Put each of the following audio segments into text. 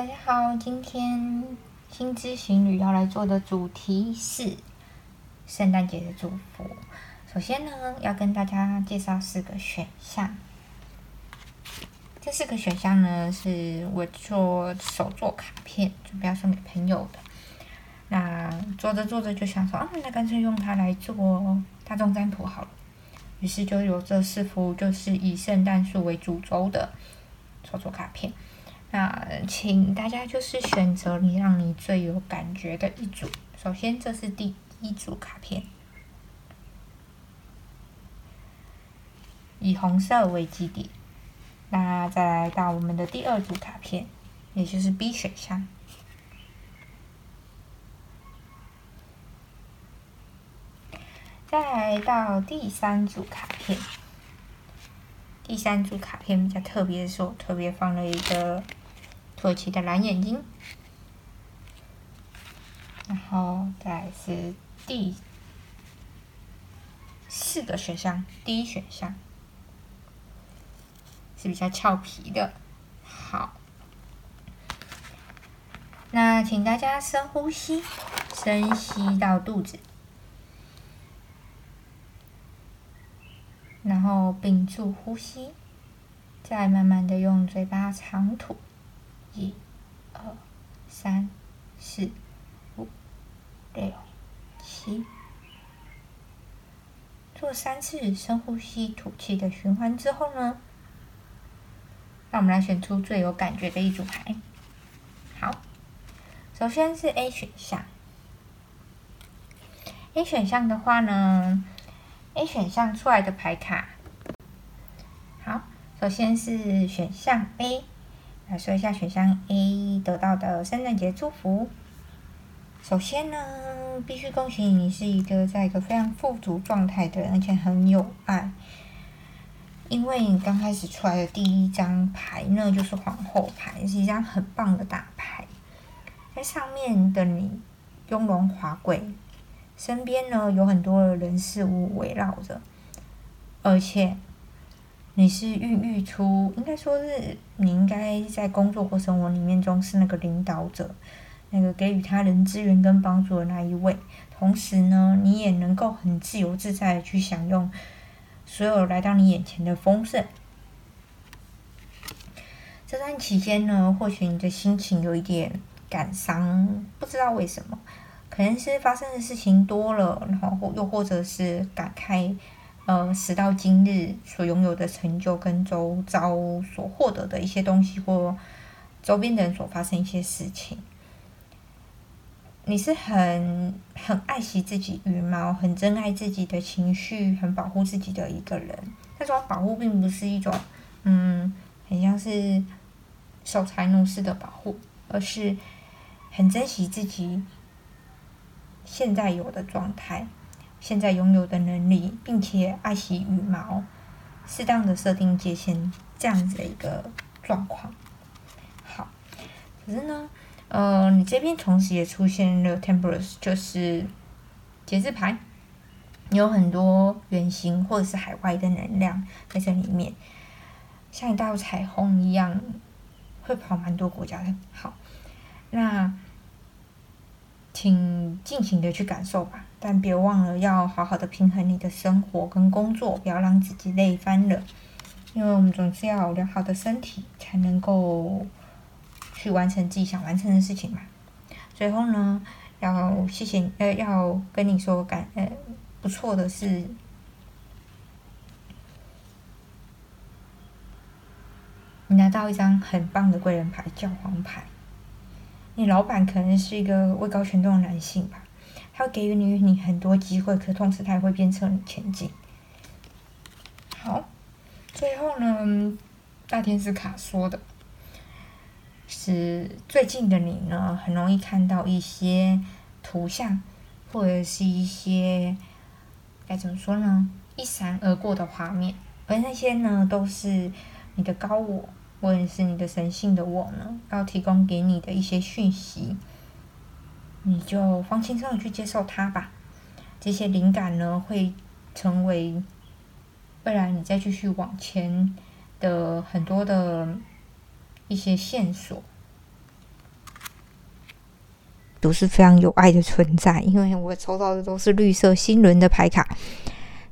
大家好，今天新知行旅要来做的主题是圣诞节的祝福。首先呢，要跟大家介绍四个选项。这四个选项呢，是我做手做卡片，准备要送给朋友的。那做着做着就想说，啊，那干脆用它来做大众占卜好了。于是就有这四幅，就是以圣诞树为主轴的手作卡片。那请大家就是选择你让你最有感觉的一组。首先，这是第一组卡片，以红色为基底。那再来到我们的第二组卡片，也就是 B 选项。再来到第三组卡片，第三组卡片比较特别的是，我特别放了一个。土耳其的蓝眼睛，然后再是第四个选项，第一选项是比较俏皮的。好，那请大家深呼吸，深吸到肚子，然后屏住呼吸，再慢慢的用嘴巴长吐。一、二、三、四、五、六、七，做三次深呼吸、吐气的循环之后呢，让我们来选出最有感觉的一组牌。好，首先是 A 选项。A 选项的话呢，A 选项出来的牌卡，好，首先是选项 A。来说一下选项 A 得到的圣诞节祝福。首先呢，必须恭喜你，是一个在一个非常富足状态的人，而且很有爱。因为你刚开始出来的第一张牌呢，就是皇后牌，是一张很棒的大牌。在上面的你雍容华贵，身边呢有很多的人事物围绕着，而且。你是孕育出，应该说是你应该在工作或生活里面中是那个领导者，那个给予他人资源跟帮助的那一位。同时呢，你也能够很自由自在的去享用所有来到你眼前的丰盛。这段期间呢，或许你的心情有一点感伤，不知道为什么，可能是发生的事情多了，然后又或者是感慨。呃，时到今日所拥有的成就跟周遭所获得的一些东西，或周边的人所发生一些事情，你是很很爱惜自己羽毛，很珍爱自己的情绪，很保护自己的一个人。那种保护并不是一种，嗯，很像是守财奴式的保护，而是很珍惜自己现在有的状态。现在拥有的能力，并且爱惜羽毛，适当的设定界限，这样子的一个状况。好，可是呢，呃，你这边同时也出现了 Temperance，就是节制牌，有很多圆形或者是海外的能量在这里面，像一道彩虹一样，会跑蛮多国家的。好，那。请尽情的去感受吧，但别忘了要好好的平衡你的生活跟工作，不要让自己累翻了。因为我们总是要有良好的身体，才能够去完成自己想完成的事情嘛。最后呢，要谢谢呃，要跟你说感呃不错的是，你拿到一张很棒的贵人牌，教皇牌。你老板可能是一个位高权重的男性吧，他会给予你你很多机会，可同时它也会鞭策你前进。好，最后呢，大天使卡说的是最近的你呢，很容易看到一些图像，或者是一些该怎么说呢，一闪而过的画面，而那些呢，都是你的高我。或者是你的神性的我呢，要提供给你的一些讯息，你就放轻松的去接受它吧。这些灵感呢，会成为未来你再继续往前的很多的一些线索。都是非常有爱的存在，因为我抽到的都是绿色星轮的牌卡。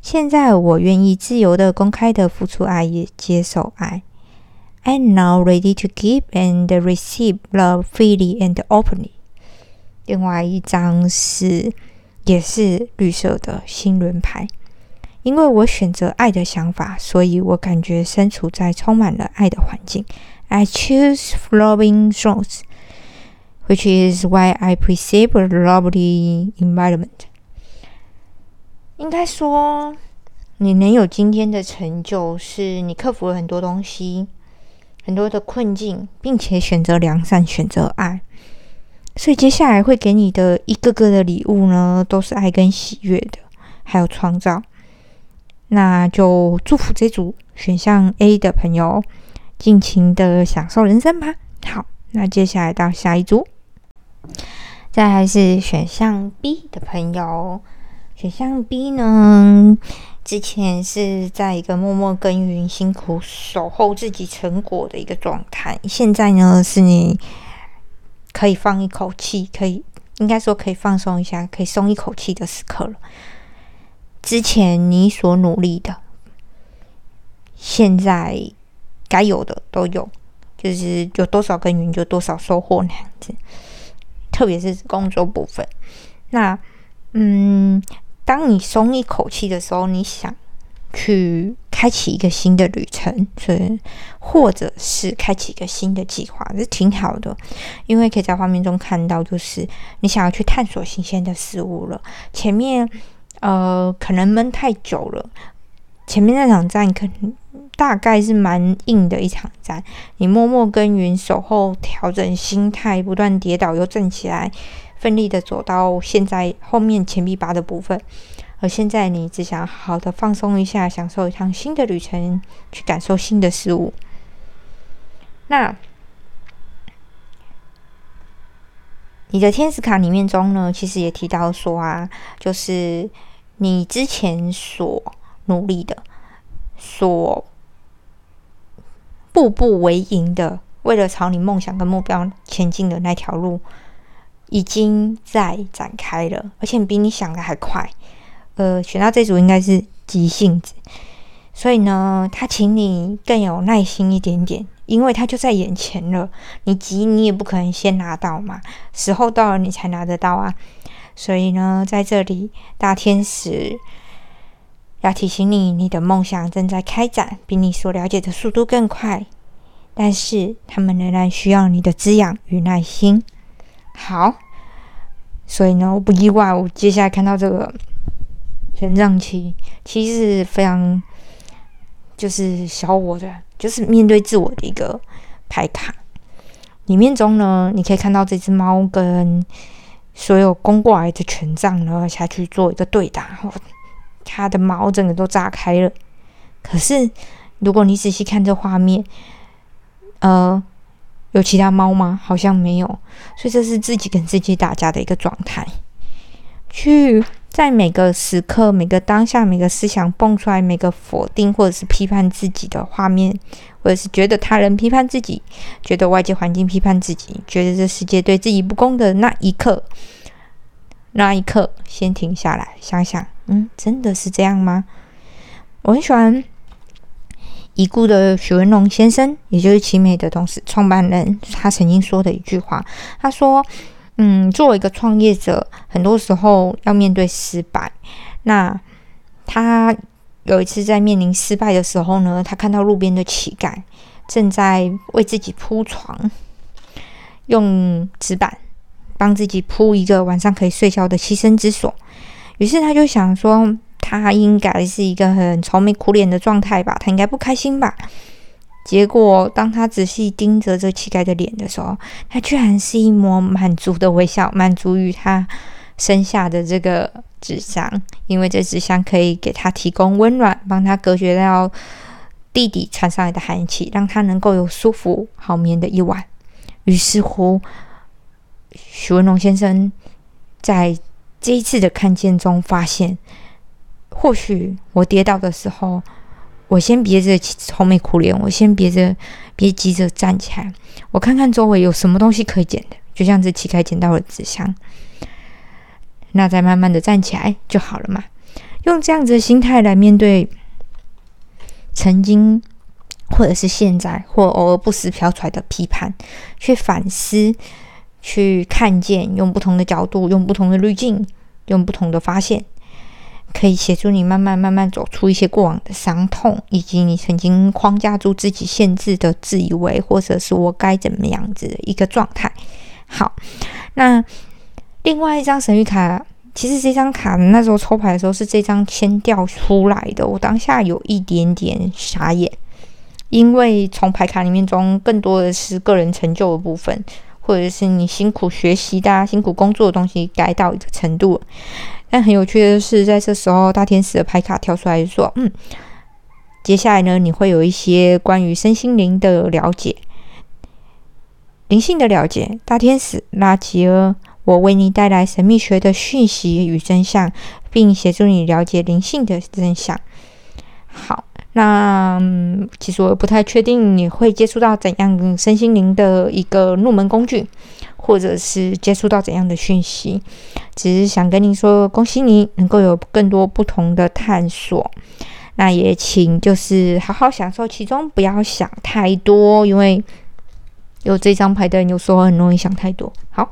现在我愿意自由的、公开的付出爱，也接受爱。I'm now ready to give and receive love freely and openly。另外一张是也是绿色的星轮牌，因为我选择爱的想法，所以我感觉身处在充满了爱的环境。I choose flowing thoughts。which is why I perceive a lovely environment。应该说，你能有今天的成就，是你克服了很多东西，很多的困境，并且选择良善，选择爱。所以接下来会给你的一个个的礼物呢，都是爱跟喜悦的，还有创造。那就祝福这组选项 A 的朋友，尽情的享受人生吧。好，那接下来到下一组。再还是选项 B 的朋友，选项 B 呢，之前是在一个默默耕耘、辛苦守候自己成果的一个状态，现在呢是你可以放一口气，可以应该说可以放松一下，可以松一口气的时刻了。之前你所努力的，现在该有的都有，就是有多少耕耘就多少收获那样子。特别是工作部分，那嗯，当你松一口气的时候，你想去开启一个新的旅程，所以或者是开启一个新的计划，是挺好的，因为可以在画面中看到，就是你想要去探索新鲜的事物了。前面呃，可能闷太久了，前面那场战可能。大概是蛮硬的一场战，你默默耕耘，守候，调整心态，不断跌倒又站起来，奋力的走到现在后面前臂八的部分。而现在你只想好好的放松一下，享受一趟新的旅程，去感受新的事物。那你的天使卡里面中呢，其实也提到说啊，就是你之前所努力的，所。步步为营的，为了朝你梦想跟目标前进的那条路，已经在展开了，而且比你想的还快。呃，选到这组应该是急性子，所以呢，他请你更有耐心一点点，因为他就在眼前了。你急，你也不可能先拿到嘛，时候到了你才拿得到啊。所以呢，在这里，大天使。要提醒你，你的梦想正在开展，比你所了解的速度更快。但是，他们仍然需要你的滋养与耐心。好，所以呢，我不意外，我接下来看到这个权杖七，其实是非常就是小我的，就是面对自我的一个牌卡。里面中呢，你可以看到这只猫跟所有攻过来的权杖呢下去做一个对打。它的毛整个都炸开了，可是如果你仔细看这画面，呃，有其他猫吗？好像没有，所以这是自己跟自己打架的一个状态。去在每个时刻、每个当下、每个思想蹦出来、每个否定或者是批判自己的画面，或者是觉得他人批判自己，觉得外界环境批判自己，觉得这世界对自己不公的那一刻，那一刻，先停下来想想。嗯，真的是这样吗？我很喜欢已故的许文龙先生，也就是奇美的董事创办人，他曾经说的一句话。他说：“嗯，作为一个创业者，很多时候要面对失败。那他有一次在面临失败的时候呢，他看到路边的乞丐正在为自己铺床，用纸板帮自己铺一个晚上可以睡觉的栖身之所。”于是他就想说，他应该是一个很愁眉苦脸的状态吧，他应该不开心吧。结果当他仔细盯着这乞丐的脸的时候，他居然是一抹满足的微笑，满足于他身下的这个纸箱，因为这纸箱可以给他提供温暖，帮他隔绝掉地底传上来的寒气，让他能够有舒服好眠的一晚。于是乎，许文龙先生在。这一次的看见中，发现或许我跌倒的时候，我先别着愁眉苦脸，我先别着别急着站起来，我看看周围有什么东西可以捡的，就像这乞丐捡到了纸箱，那再慢慢的站起来就好了嘛。用这样子的心态来面对曾经或者是现在或偶尔不时飘出来的批判，去反思，去看见，用不同的角度，用不同的滤镜，用不同的发现。可以协助你慢慢慢慢走出一些过往的伤痛，以及你曾经框架住自己限制的自以为，或者是我该怎么样子的一个状态。好，那另外一张神谕卡，其实这张卡那时候抽牌的时候是这张签掉出来的，我当下有一点点傻眼，因为从牌卡里面中更多的是个人成就的部分，或者是你辛苦学习的、辛苦工作的东西该到一个程度。但很有趣的是，在这时候，大天使的牌卡跳出来说：“嗯，接下来呢，你会有一些关于身心灵的了解，灵性的了解。大天使拉吉尔，我为你带来神秘学的讯息与真相，并协助你了解灵性的真相。好，那其实我不太确定你会接触到怎样身心灵的一个入门工具。”或者是接触到怎样的讯息，只是想跟您说，恭喜你能够有更多不同的探索。那也请就是好好享受其中，不要想太多，因为有这张牌的人有时候很容易想太多。好，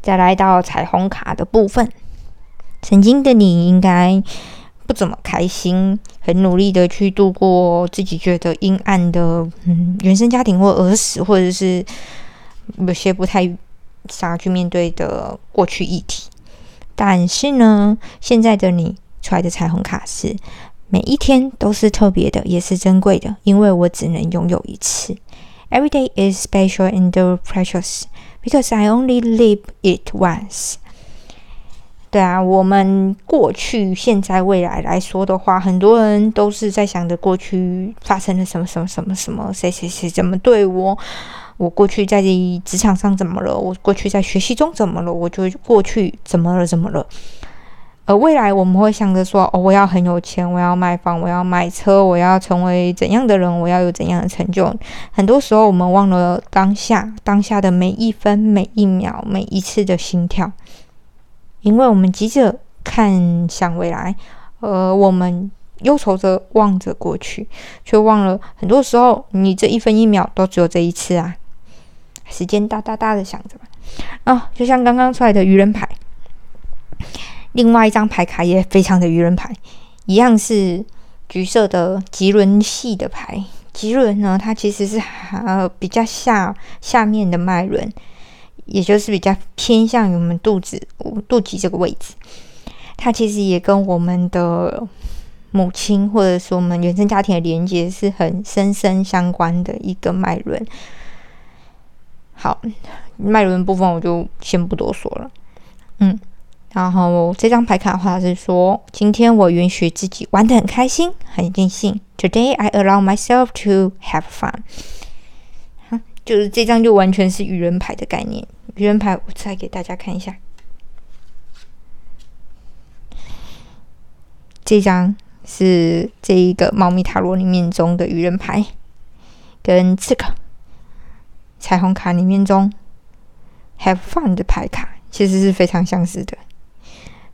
再来到彩虹卡的部分，曾经的你应该不怎么开心，很努力的去度过自己觉得阴暗的嗯原生家庭或儿时，或者是。有些不太想要去面对的过去议题，但是呢，现在的你出来的彩虹卡是每一天都是特别的，也是珍贵的，因为我只能拥有一次。Every day is special and precious because I only live it once。对啊，我们过去、现在、未来来说的话，很多人都是在想着过去发生了什么、什么、什么、什么，谁谁谁怎么对我。我过去在职场上怎么了？我过去在学习中怎么了？我就过去怎么了？怎么了？而未来我们会想着说：哦，我要很有钱，我要买房，我要买车，我要成为怎样的人？我要有怎样的成就？很多时候我们忘了当下，当下的每一分、每一秒、每一次的心跳，因为我们急着看向未来，而我们忧愁着望着过去，却忘了很多时候，你这一分一秒都只有这一次啊。时间哒哒哒的响着吧，啊，就像刚刚出来的愚人牌，另外一张牌卡也非常的愚人牌，一样是橘色的吉轮系的牌。吉轮呢，它其实是呃比较下下面的脉轮，也就是比较偏向于我们肚子肚脐这个位置。它其实也跟我们的母亲或者说我们原生家庭的连接是很深深相关的一个脉轮。好，脉轮部分我就先不多说了。嗯，然后这张牌卡的话是说，今天我允许自己玩的很开心，很尽兴。Today I allow myself to have fun。就是这张就完全是愚人牌的概念。愚人牌，我再给大家看一下。这张是这一个猫咪塔罗里面中的愚人牌，跟这个。彩虹卡里面中，Have fun 的牌卡其实是非常相似的，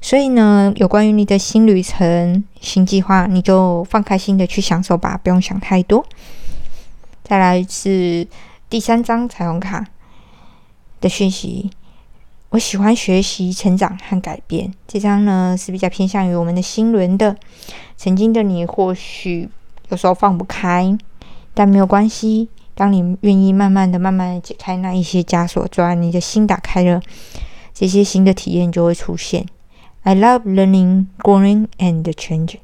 所以呢，有关于你的新旅程、新计划，你就放开心的去享受吧，不用想太多。再来是第三张彩虹卡的讯息，我喜欢学习、成长和改变。这张呢是比较偏向于我们的心轮的，曾经的你或许有时候放不开，但没有关系。当你愿意慢慢的、慢慢的解开那一些枷锁，之后，你的心打开了，这些新的体验就会出现。I love learning, growing, and changing。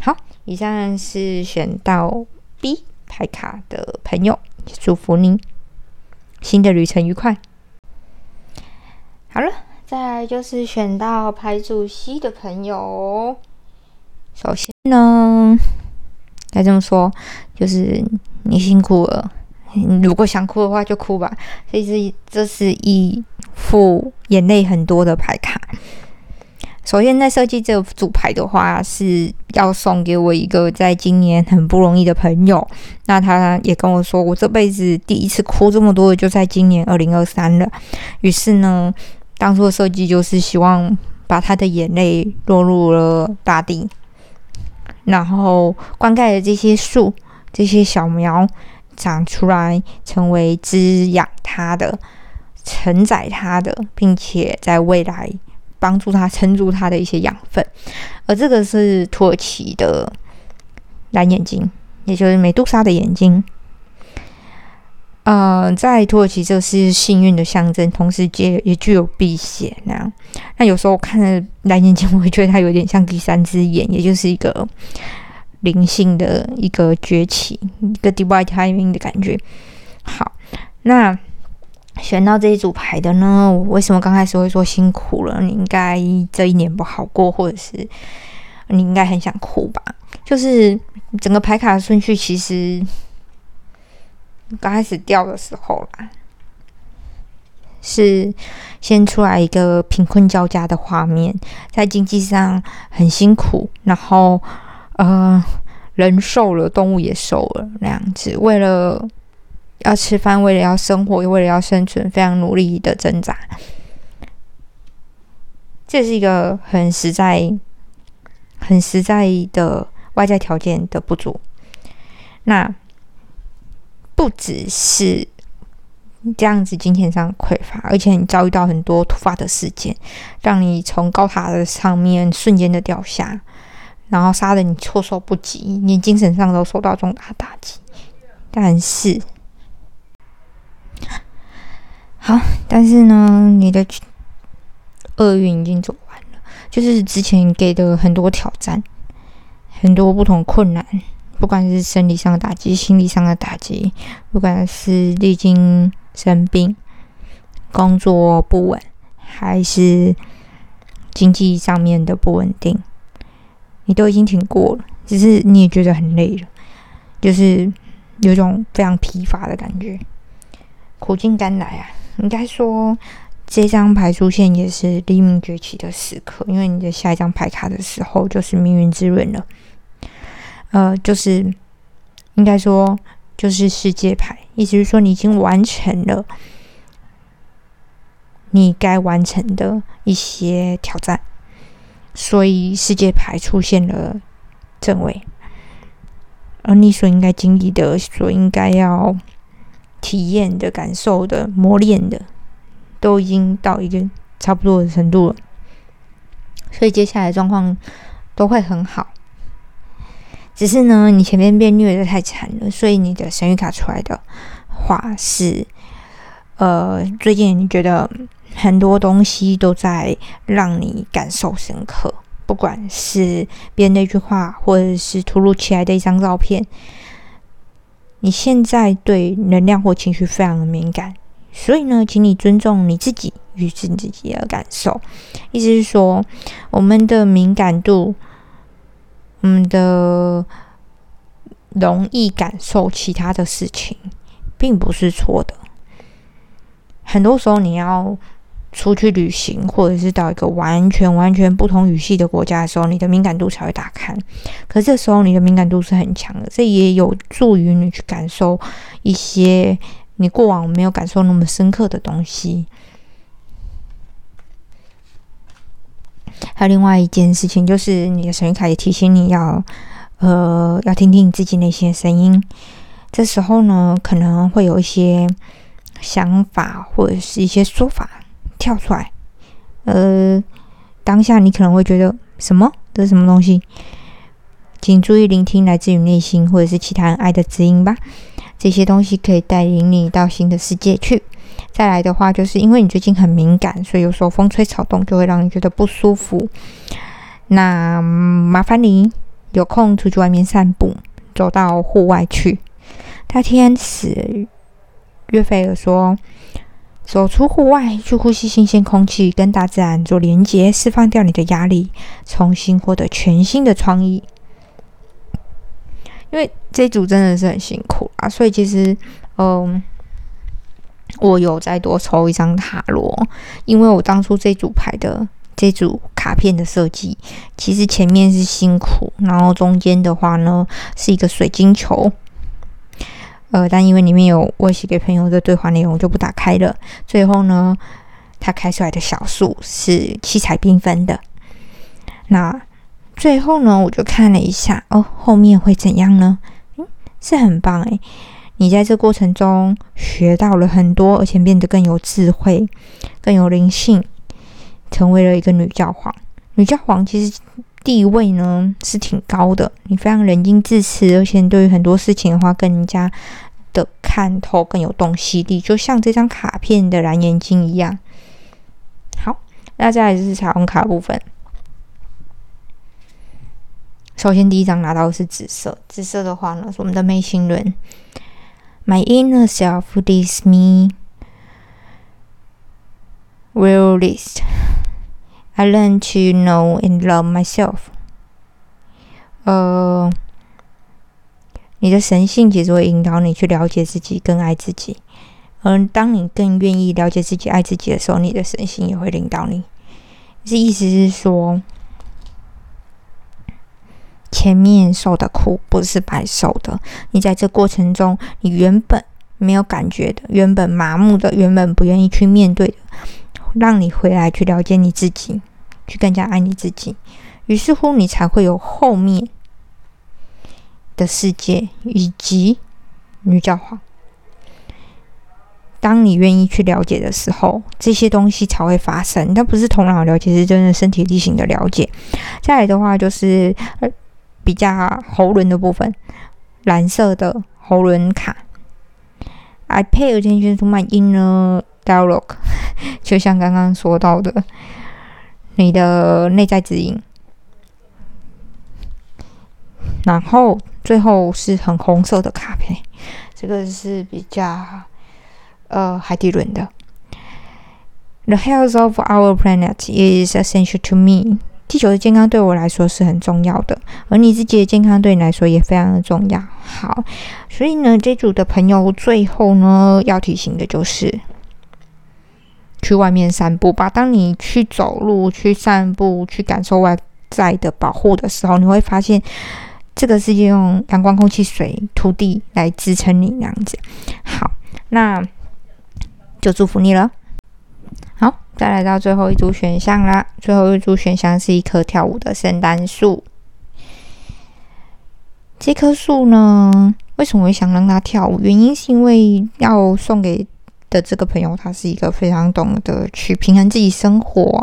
好，以上是选到 B 牌卡的朋友，祝福您新的旅程愉快。好了，再来就是选到牌主 C 的朋友。首先呢，该这么说，就是你辛苦了。如果想哭的话，就哭吧。这是这是一副眼泪很多的牌卡，首先，在设计这组牌的话，是要送给我一个在今年很不容易的朋友。那他也跟我说，我这辈子第一次哭这么多，就在今年二零二三了。于是呢，当初的设计就是希望把他的眼泪落入了大地，然后灌溉的这些树、这些小苗长出来，成为滋养他的、承载他的，并且在未来。帮助他撑住他的一些养分，而这个是土耳其的蓝眼睛，也就是美杜莎的眼睛。呃，在土耳其这是幸运的象征，同时也也具有辟邪那样。那有时候我看蓝眼睛，我会觉得它有点像第三只眼，也就是一个灵性的一个崛起，一个 divine timing 的感觉。好，那。选到这一组牌的呢？我为什么刚开始会说辛苦了？你应该这一年不好过，或者是你应该很想哭吧？就是整个牌卡的顺序，其实刚开始掉的时候啦，是先出来一个贫困交加的画面，在经济上很辛苦，然后呃，人瘦了，动物也瘦了，那样子，为了。要吃饭，为了要生活，又为了要生存，非常努力的挣扎。这是一个很实在、很实在的外在条件的不足。那不只是这样子，金钱上匮乏，而且你遭遇到很多突发的事件，让你从高塔的上面瞬间的掉下，然后杀的你措手不及，你精神上都受到重大打击。但是。好，但是呢，你的厄运已经走完了，就是之前给的很多挑战，很多不同困难，不管是生理上的打击、心理上的打击，不管是历经生病、工作不稳，还是经济上面的不稳定，你都已经挺过了，只是你也觉得很累了，就是有种非常疲乏的感觉，苦尽甘来啊。应该说，这张牌出现也是黎明崛起的时刻，因为你的下一张牌卡的时候就是命运之轮了。呃，就是应该说，就是世界牌，意思是说你已经完成了你该完成的一些挑战，所以世界牌出现了正位，而你所应该经历的，所应该要。体验的感受的磨练的，都已经到一个差不多的程度了，所以接下来状况都会很好。只是呢，你前面被虐的太惨了，所以你的神谕卡出来的话是，呃，最近觉得很多东西都在让你感受深刻，不管是别人的一句话，或者是突如其来的一张照片。你现在对能量或情绪非常的敏感，所以呢，请你尊重你自己与自己的感受。意思是说，我们的敏感度，我们的容易感受其他的事情，并不是错的。很多时候，你要。出去旅行，或者是到一个完全完全不同语系的国家的时候，你的敏感度才会打开。可这时候你的敏感度是很强的，这也有助于你去感受一些你过往没有感受那么深刻的东西。还有另外一件事情，就是你的神谕卡也提醒你要，呃，要听听你自己内心的声音。这时候呢，可能会有一些想法或者是一些说法。跳出来，呃，当下你可能会觉得什么？这是什么东西？请注意聆听来自于内心或者是其他人爱的指引吧。这些东西可以带领你到新的世界去。再来的话，就是因为你最近很敏感，所以有时候风吹草动就会让你觉得不舒服。那麻烦你有空出去外面散步，走到户外去。大天使约菲尔说。走出户外，去呼吸新鲜空气，跟大自然做连接，释放掉你的压力，重新获得全新的创意。因为这组真的是很辛苦啊，所以其实，嗯，我有再多抽一张塔罗，因为我当初这组牌的这组卡片的设计，其实前面是辛苦，然后中间的话呢是一个水晶球。呃，但因为里面有我写给朋友的对话内容，就不打开了。最后呢，他开出来的小数是七彩缤纷的。那最后呢，我就看了一下，哦，后面会怎样呢？嗯，是很棒诶。你在这过程中学到了很多，而且变得更有智慧、更有灵性，成为了一个女教皇。女教皇其实地位呢是挺高的，你非常冷静自持，而且对于很多事情的话更加的看透，更有洞悉力，就像这张卡片的蓝眼睛一样。好，那再来就是彩虹卡部分。首先第一张拿到的是紫色，紫色的话呢是我们的眉心轮。My inner self is me. Realist. I learn to know and love myself. 呃，你的神性其实会引导你去了解自己，更爱自己。而当你更愿意了解自己、爱自己的时候，你的神性也会领导你。这意思是说，前面受的苦不是白受的。你在这过程中，你原本没有感觉的，原本麻木的，原本不愿意去面对的，让你回来去了解你自己。去更加爱你自己，于是乎你才会有后面的世界以及女教皇。当你愿意去了解的时候，这些东西才会发生。它不是头脑了解，是真的身体力行的了解。再来的话，就是比较喉轮的部分，蓝色的喉轮卡。I pay attention to my inner dialogue，就像刚刚说到的。你的内在指引，然后最后是很红色的卡片，这个是比较呃海底轮的。The health of our planet is essential to me。地球的健康对我来说是很重要的，而你自己的健康对你来说也非常的重要。好，所以呢，这组的朋友最后呢要提醒的就是。去外面散步吧。当你去走路、去散步、去感受外在的保护的时候，你会发现这个世界用阳光、空气、水、土地来支撑你，那样子。好，那就祝福你了。好，再来到最后一组选项啦。最后一组选项是一棵跳舞的圣诞树。这棵树呢，为什么会想让它跳舞？原因是因为要送给。的这个朋友，他是一个非常懂得去平衡自己生活，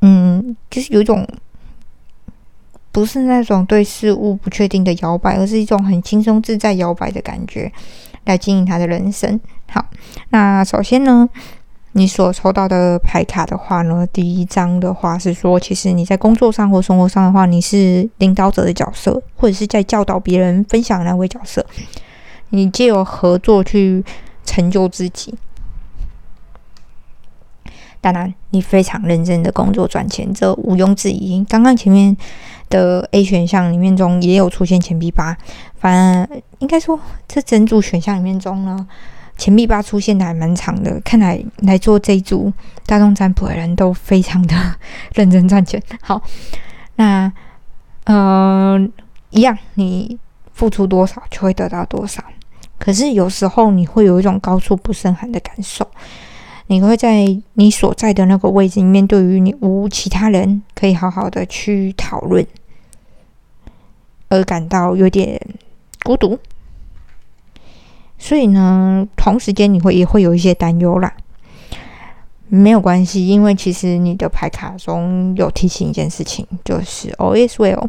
嗯，就是有一种不是那种对事物不确定的摇摆，而是一种很轻松自在摇摆的感觉，来经营他的人生。好，那首先呢，你所抽到的牌卡的话呢，第一张的话是说，其实你在工作上或生活上的话，你是领导者的角色，或者是在教导别人、分享那位角色，你借由合作去。成就自己，当然，你非常认真的工作赚钱，这毋庸置疑。刚刚前面的 A 选项里面中也有出现钱币八，反正应该说这整组选项里面中呢，钱币八出现的还蛮长的。看来来做这一组大众占卜的人都非常的 认真赚钱。好，那呃，一样，你付出多少就会得到多少。可是有时候你会有一种高处不胜寒的感受，你会在你所在的那个位置里面，对于你无其他人可以好好的去讨论，而感到有点孤独。所以呢，同时间你会也会有一些担忧啦。没有关系，因为其实你的牌卡中有提醒一件事情，就是 always well，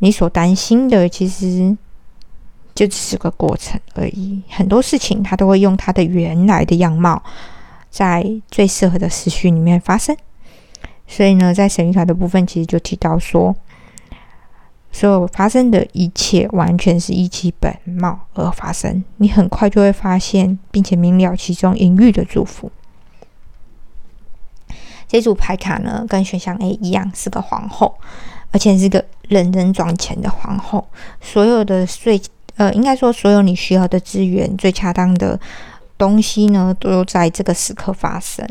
你所担心的其实。就只是个过程而已，很多事情它都会用它的原来的样貌，在最适合的时序里面发生。所以呢，在神谕卡的部分，其实就提到说，所有发生的一切完全是依其本貌而发生。你很快就会发现，并且明了其中隐喻的祝福。这组牌卡呢，跟选项 A 一样，是个皇后，而且是个认真赚钱的皇后。所有的税。呃，应该说，所有你需要的资源、最恰当的东西呢，都在这个时刻发生。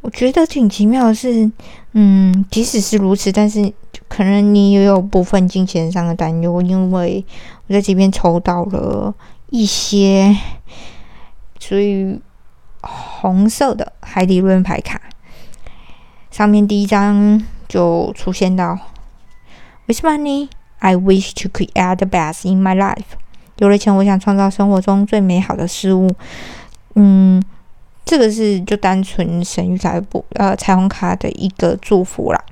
我觉得挺奇妙的是，嗯，即使是如此，但是可能你也有部分金钱上的担忧，因为我在这边抽到了一些属于红色的海底轮牌卡，上面第一张就出现到：With money, I wish to create the best in my life。有了钱，我想创造生活中最美好的事物。嗯。这个是就单纯神谕彩不呃彩虹卡的一个祝福啦，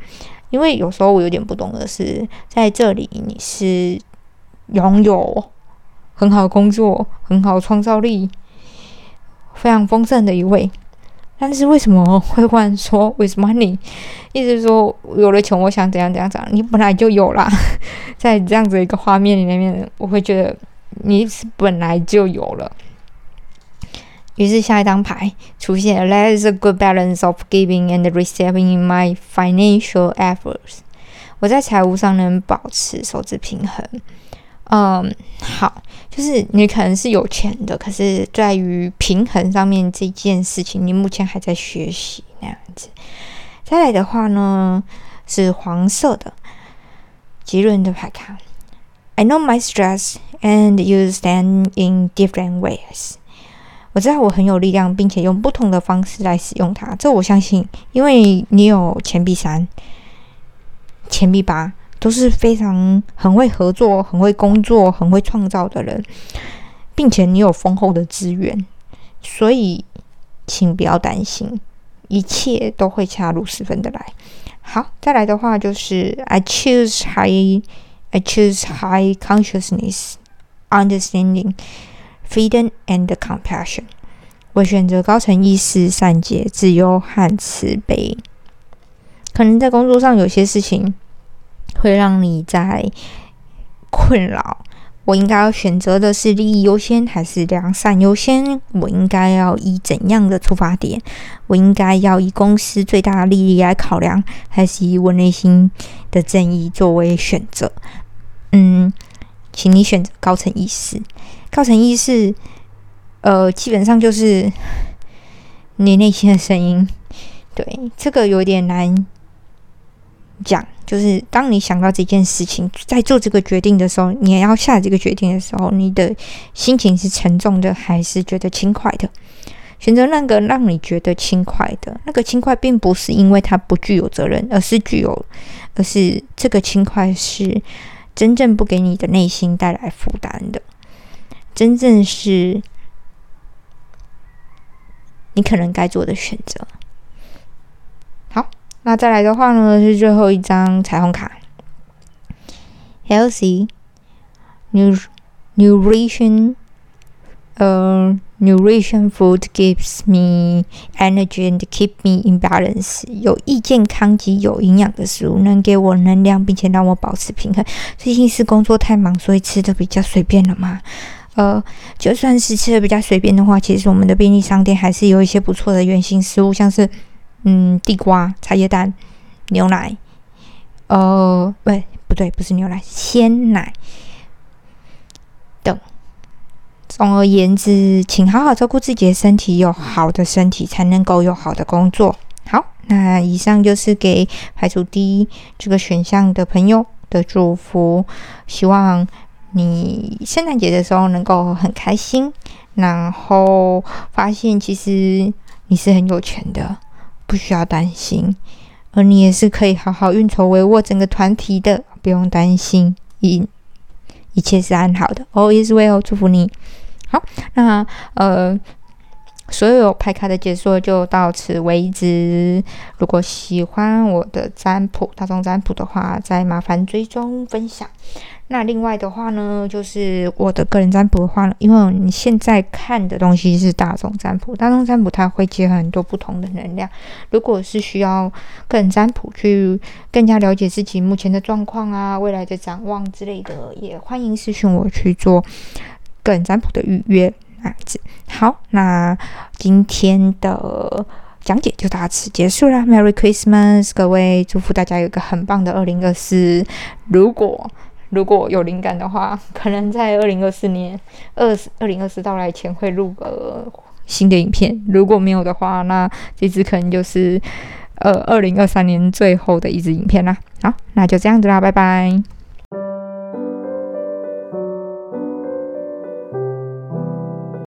因为有时候我有点不懂的是，在这里你是拥有很好的工作、很好创造力、非常丰盛的一位，但是为什么会忽然说 with money？意思说有了钱，我想怎样怎样怎样，你本来就有啦，在这样子一个画面里面，我会觉得你是本来就有了。于是下一张牌出现，There is a good balance of giving and receiving in my financial efforts。我在财务上能保持收支平衡。嗯，好，就是你可能是有钱的，可是在于平衡上面这件事情，你目前还在学习那样子。再来的话呢，是黄色的吉伦的牌卡。I know my stress and you stand in different ways。我知道我很有力量，并且用不同的方式来使用它。这我相信，因为你有钱币三、钱币八，都是非常很会合作、很会工作、很会创造的人，并且你有丰厚的资源，所以请不要担心，一切都会恰如十分的来。好，再来的话就是 I choose high, I choose high consciousness, understanding. Freedom and compassion，我选择高层意识、善解、自由和慈悲。可能在工作上有些事情会让你在困扰。我应该要选择的是利益优先还是良善优先？我应该要以怎样的出发点？我应该要以公司最大的利益来考量，还是以我内心的正义作为选择？嗯，请你选择高层意识。高层意识，呃，基本上就是你内心的声音。对，这个有点难讲。就是当你想到这件事情，在做这个决定的时候，你要下这个决定的时候，你的心情是沉重的，还是觉得轻快的？选择那个让你觉得轻快的，那个轻快，并不是因为它不具有责任，而是具有，而是这个轻快是真正不给你的内心带来负担的。真正是你可能该做的选择。那再来的话呢，是最后一张彩虹卡，healthy new nutrition，呃，nutrition food gives me energy and keep me in balance。有益健康及有营养的食物能给我能量，并且让我保持平衡。最近是工作太忙，所以吃的比较随便了吗？呃，就算是吃的比较随便的话，其实我们的便利商店还是有一些不错的原型食物，像是嗯地瓜、茶叶蛋、牛奶，呃，不，不对，不是牛奶，鲜奶等。总而言之，请好好照顾自己的身体，有好的身体才能够有好的工作。好，那以上就是给排除第一这个选项的朋友的祝福，希望。你圣诞节的时候能够很开心，然后发现其实你是很有钱的，不需要担心，而你也是可以好好运筹帷幄整个团体的，不用担心，一一切是安好的。All is well，祝福你。好，那呃。所有拍卡的解说就到此为止。如果喜欢我的占卜大众占卜的话，再麻烦追踪分享。那另外的话呢，就是我的个人占卜的话，因为你现在看的东西是大众占卜，大众占卜它会结合很多不同的能量。如果是需要个人占卜去更加了解自己目前的状况啊、未来的展望之类的，也欢迎私讯我去做个人占卜的预约。啊，子好，那今天的讲解就到此结束了。Merry Christmas，各位，祝福大家有个很棒的二零二四。如果如果有灵感的话，可能在二零二四年二二零二四到来前会录个新的影片。如果没有的话，那这支可能就是呃二零二三年最后的一支影片啦。好，那就这样子啦，拜拜。